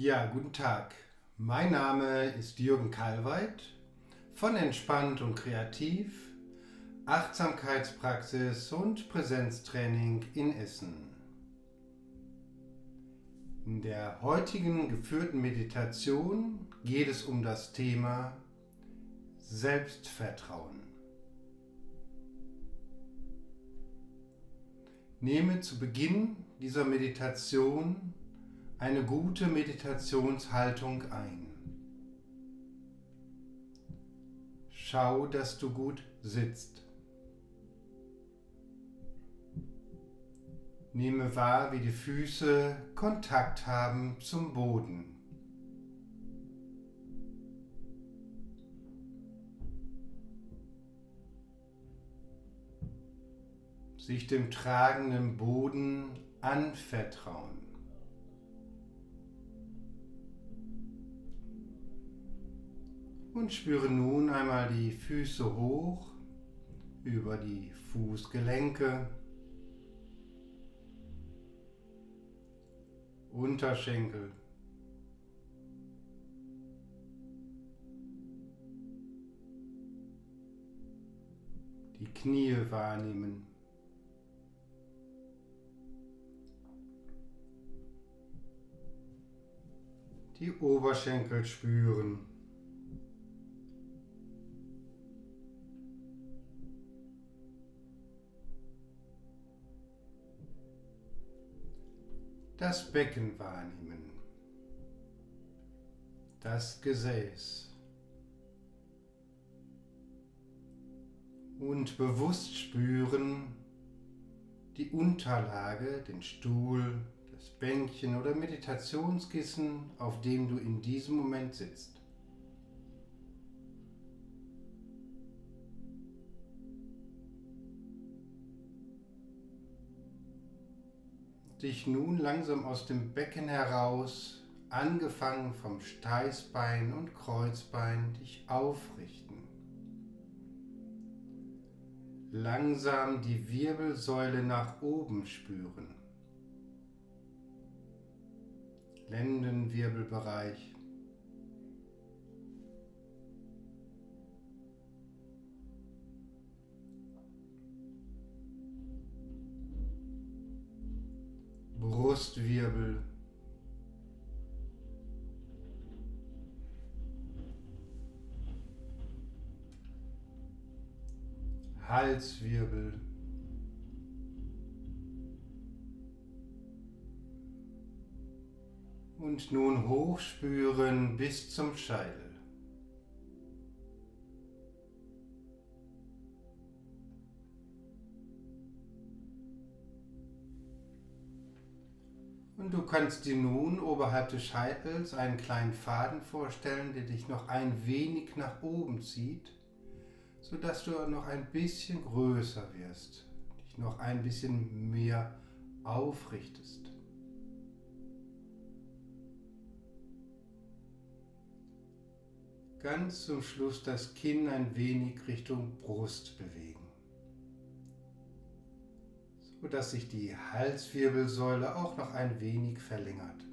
Ja, guten Tag. Mein Name ist Jürgen Kalweit von Entspannt und Kreativ, Achtsamkeitspraxis und Präsenztraining in Essen. In der heutigen geführten Meditation geht es um das Thema Selbstvertrauen. Nehme zu Beginn dieser Meditation eine gute Meditationshaltung ein. Schau, dass du gut sitzt. Nehme wahr, wie die Füße Kontakt haben zum Boden. Sich dem tragenden Boden anvertrauen. Und spüre nun einmal die Füße hoch über die Fußgelenke, Unterschenkel. Die Knie wahrnehmen. Die Oberschenkel spüren. Das Becken wahrnehmen, das Gesäß und bewusst spüren die Unterlage, den Stuhl, das Bänkchen oder Meditationskissen, auf dem du in diesem Moment sitzt. Dich nun langsam aus dem Becken heraus, angefangen vom Steißbein und Kreuzbein, dich aufrichten. Langsam die Wirbelsäule nach oben spüren. Lendenwirbelbereich. Brustwirbel. Halswirbel. Und nun hochspüren bis zum Scheitel. Kannst dir nun oberhalb des Scheitels einen kleinen Faden vorstellen, der dich noch ein wenig nach oben zieht, sodass du noch ein bisschen größer wirst, dich noch ein bisschen mehr aufrichtest. Ganz zum Schluss das Kinn ein wenig Richtung Brust bewegen sodass sich die Halswirbelsäule auch noch ein wenig verlängert.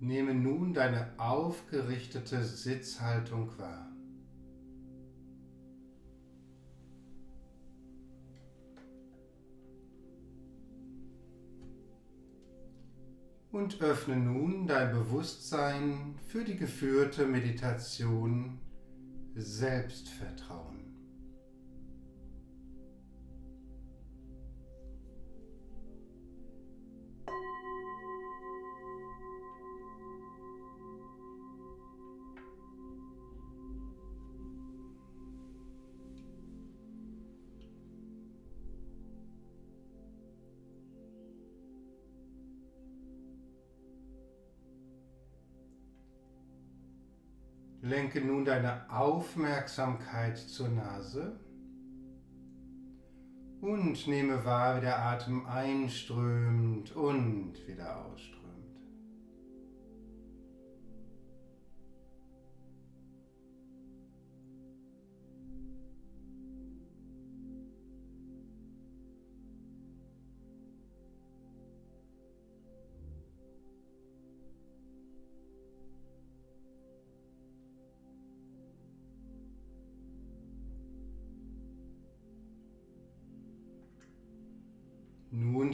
Nehme nun deine aufgerichtete Sitzhaltung wahr. Und öffne nun dein Bewusstsein für die geführte Meditation Selbstvertrauen. Lenke nun deine Aufmerksamkeit zur Nase und nehme wahr, wie der Atem einströmt und wieder ausströmt.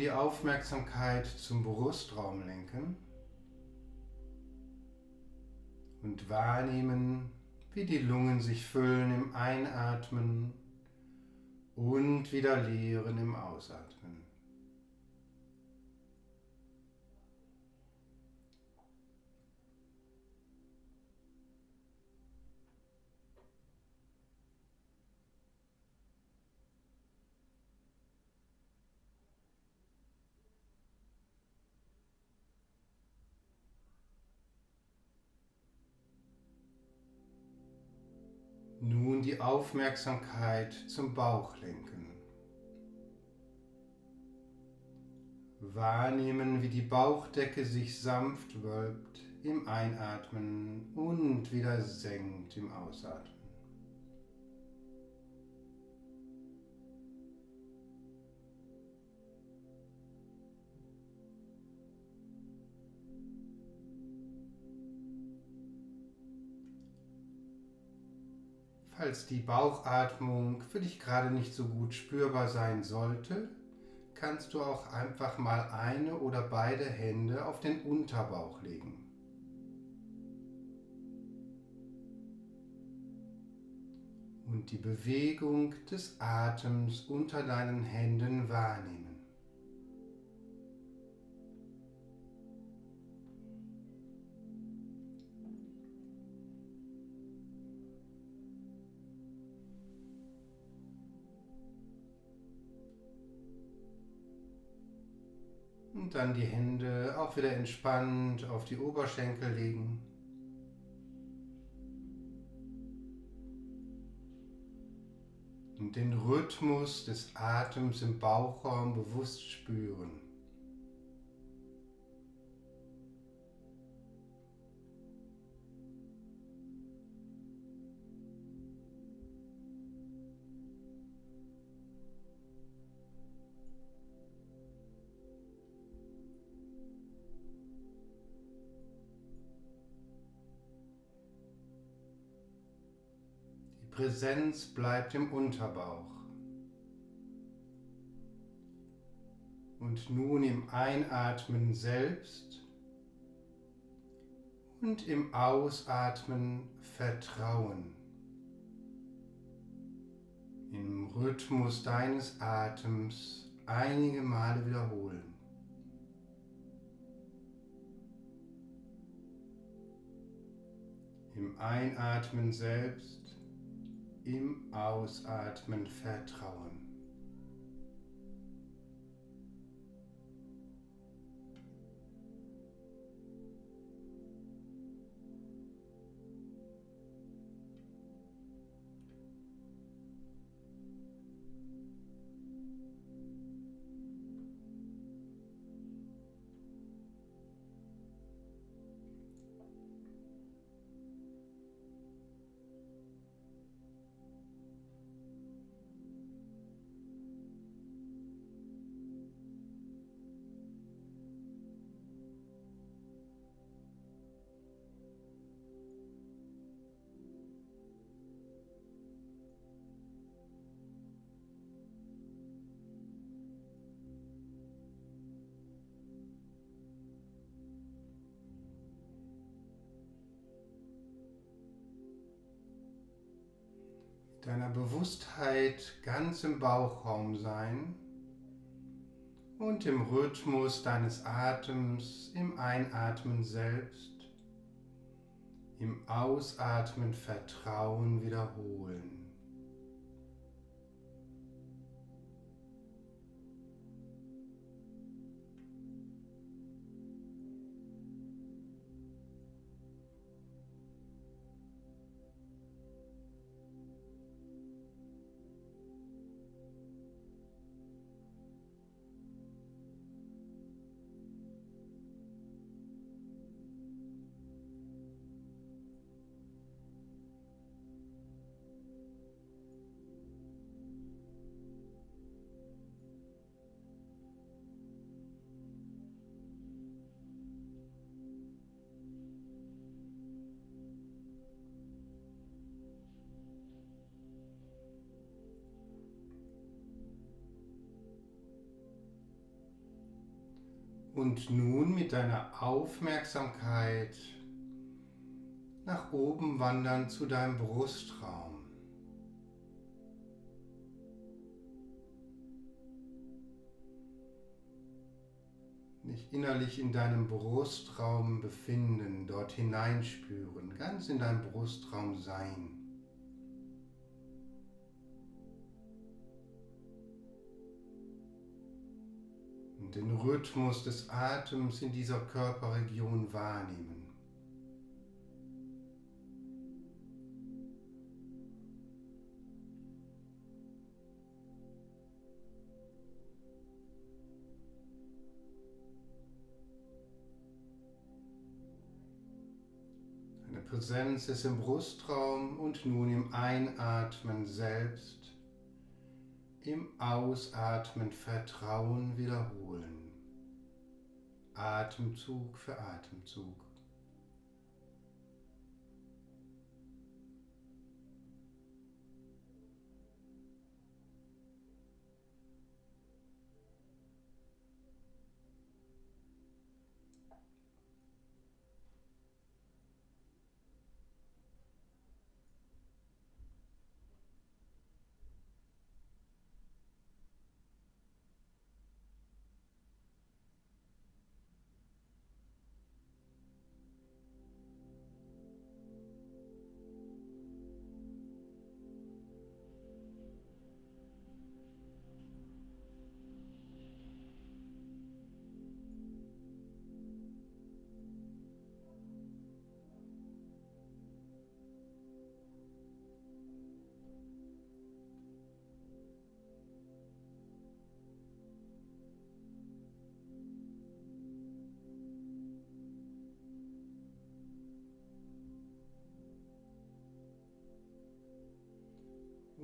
Die Aufmerksamkeit zum Brustraum lenken und wahrnehmen, wie die Lungen sich füllen im Einatmen und wieder leeren im Ausatmen. Aufmerksamkeit zum Bauch lenken. Wahrnehmen, wie die Bauchdecke sich sanft wölbt im Einatmen und wieder senkt im Ausatmen. Falls die Bauchatmung für dich gerade nicht so gut spürbar sein sollte, kannst du auch einfach mal eine oder beide Hände auf den Unterbauch legen. Und die Bewegung des Atems unter deinen Händen wahrnehmen. Dann die Hände auch wieder entspannt auf die Oberschenkel legen. Und den Rhythmus des Atems im Bauchraum bewusst spüren. Präsenz bleibt im Unterbauch. Und nun im Einatmen selbst und im Ausatmen Vertrauen. Im Rhythmus deines Atems einige Male wiederholen. Im Einatmen selbst im Ausatmen vertrauen. Deiner Bewusstheit ganz im Bauchraum sein und im Rhythmus deines Atems im Einatmen selbst, im Ausatmen Vertrauen wiederholen. Und nun mit deiner Aufmerksamkeit nach oben wandern zu deinem Brustraum. Dich innerlich in deinem Brustraum befinden, dort hineinspüren, ganz in deinem Brustraum sein. Den Rhythmus des Atems in dieser Körperregion wahrnehmen. Präsenz ist im Brustraum und nun im Einatmen selbst, im Ausatmen Vertrauen wiederholen. Atemzug für Atemzug.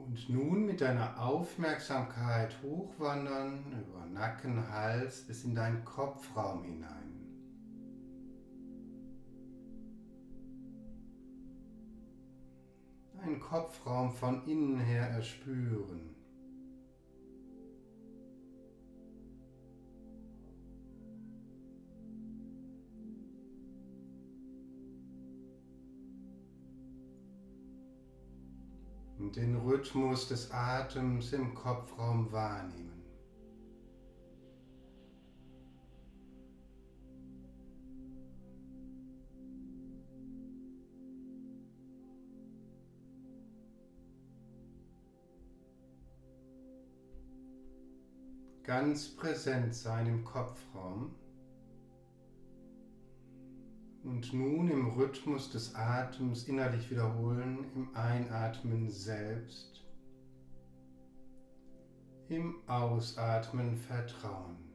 Und nun mit deiner Aufmerksamkeit hochwandern über Nacken, Hals bis in deinen Kopfraum hinein. Einen Kopfraum von innen her erspüren. Den Rhythmus des Atems im Kopfraum wahrnehmen. Ganz präsent sein im Kopfraum. Und nun im Rhythmus des Atems innerlich wiederholen, im Einatmen selbst, im Ausatmen vertrauen.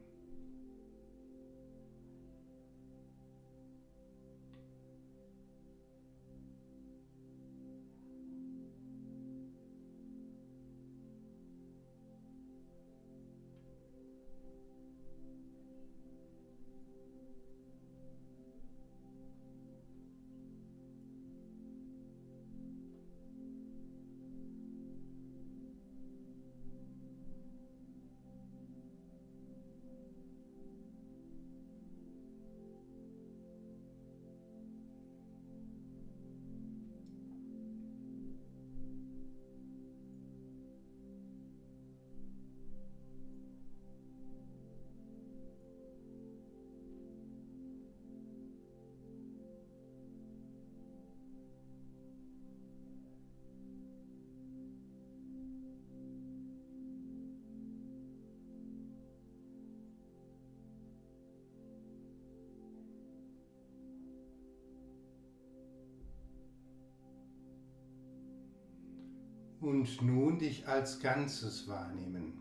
Und nun dich als Ganzes wahrnehmen.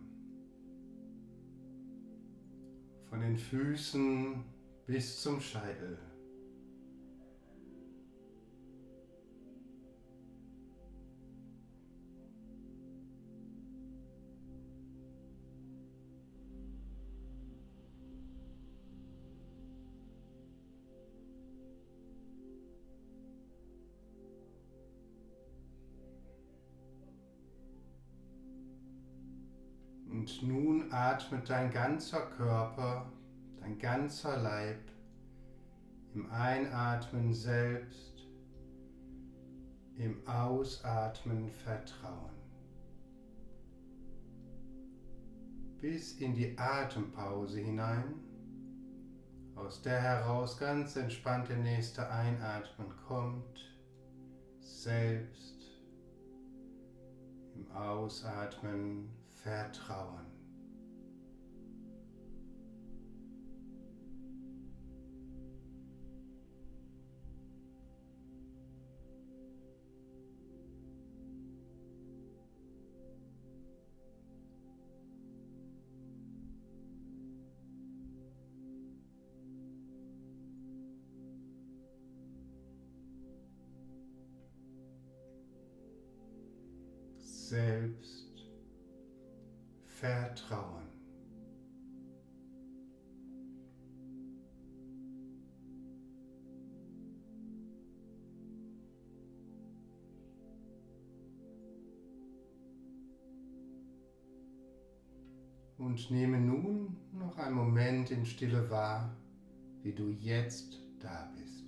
Von den Füßen bis zum Scheitel. Und nun atmet dein ganzer Körper, dein ganzer Leib im Einatmen selbst, im Ausatmen Vertrauen. Bis in die Atempause hinein, aus der heraus ganz entspannt der nächste Einatmen kommt, selbst im Ausatmen Vertrauen. selbst vertrauen. Und nehme nun noch einen Moment in Stille wahr, wie du jetzt da bist.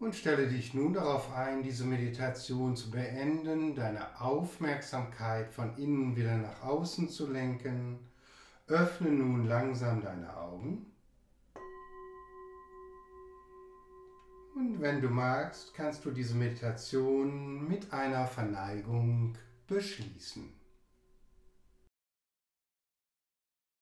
Und stelle dich nun darauf ein, diese Meditation zu beenden, deine Aufmerksamkeit von innen wieder nach außen zu lenken. Öffne nun langsam deine Augen. Und wenn du magst, kannst du diese Meditation mit einer Verneigung beschließen.